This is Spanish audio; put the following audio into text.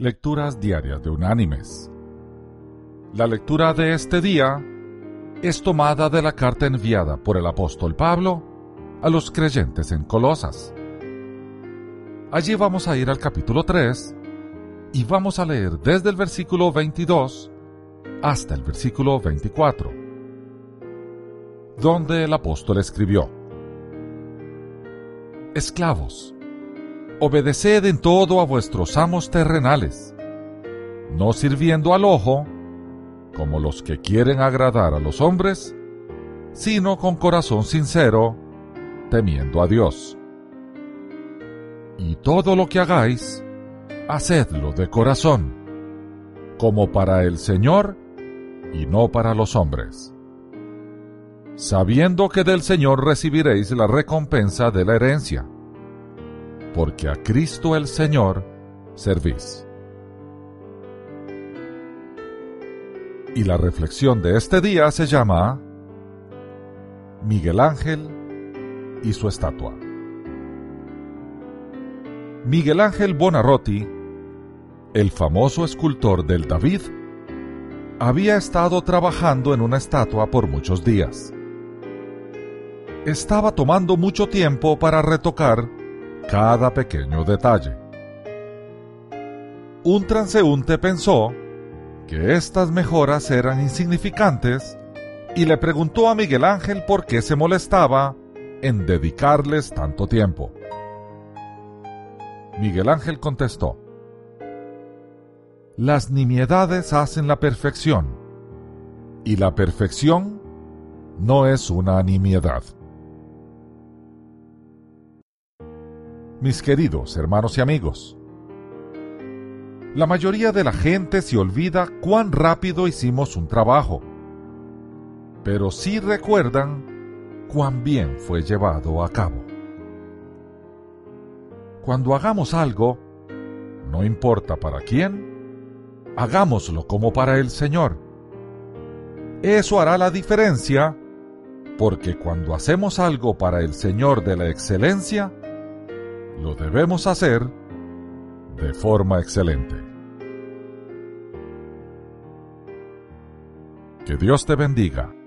Lecturas Diarias de Unánimes. La lectura de este día es tomada de la carta enviada por el apóstol Pablo a los creyentes en Colosas. Allí vamos a ir al capítulo 3 y vamos a leer desde el versículo 22 hasta el versículo 24, donde el apóstol escribió, Esclavos, obedeced en todo a vuestros amos terrenales, no sirviendo al ojo, como los que quieren agradar a los hombres, sino con corazón sincero, temiendo a Dios. Y todo lo que hagáis, hacedlo de corazón, como para el Señor y no para los hombres, sabiendo que del Señor recibiréis la recompensa de la herencia porque a Cristo el Señor servís. Y la reflexión de este día se llama Miguel Ángel y su estatua. Miguel Ángel Bonarroti, el famoso escultor del David, había estado trabajando en una estatua por muchos días. Estaba tomando mucho tiempo para retocar cada pequeño detalle. Un transeúnte pensó que estas mejoras eran insignificantes y le preguntó a Miguel Ángel por qué se molestaba en dedicarles tanto tiempo. Miguel Ángel contestó, Las nimiedades hacen la perfección, y la perfección no es una nimiedad. Mis queridos hermanos y amigos. La mayoría de la gente se olvida cuán rápido hicimos un trabajo, pero sí recuerdan cuán bien fue llevado a cabo. Cuando hagamos algo, no importa para quién, hagámoslo como para el Señor. Eso hará la diferencia, porque cuando hacemos algo para el Señor de la excelencia, lo debemos hacer de forma excelente. Que Dios te bendiga.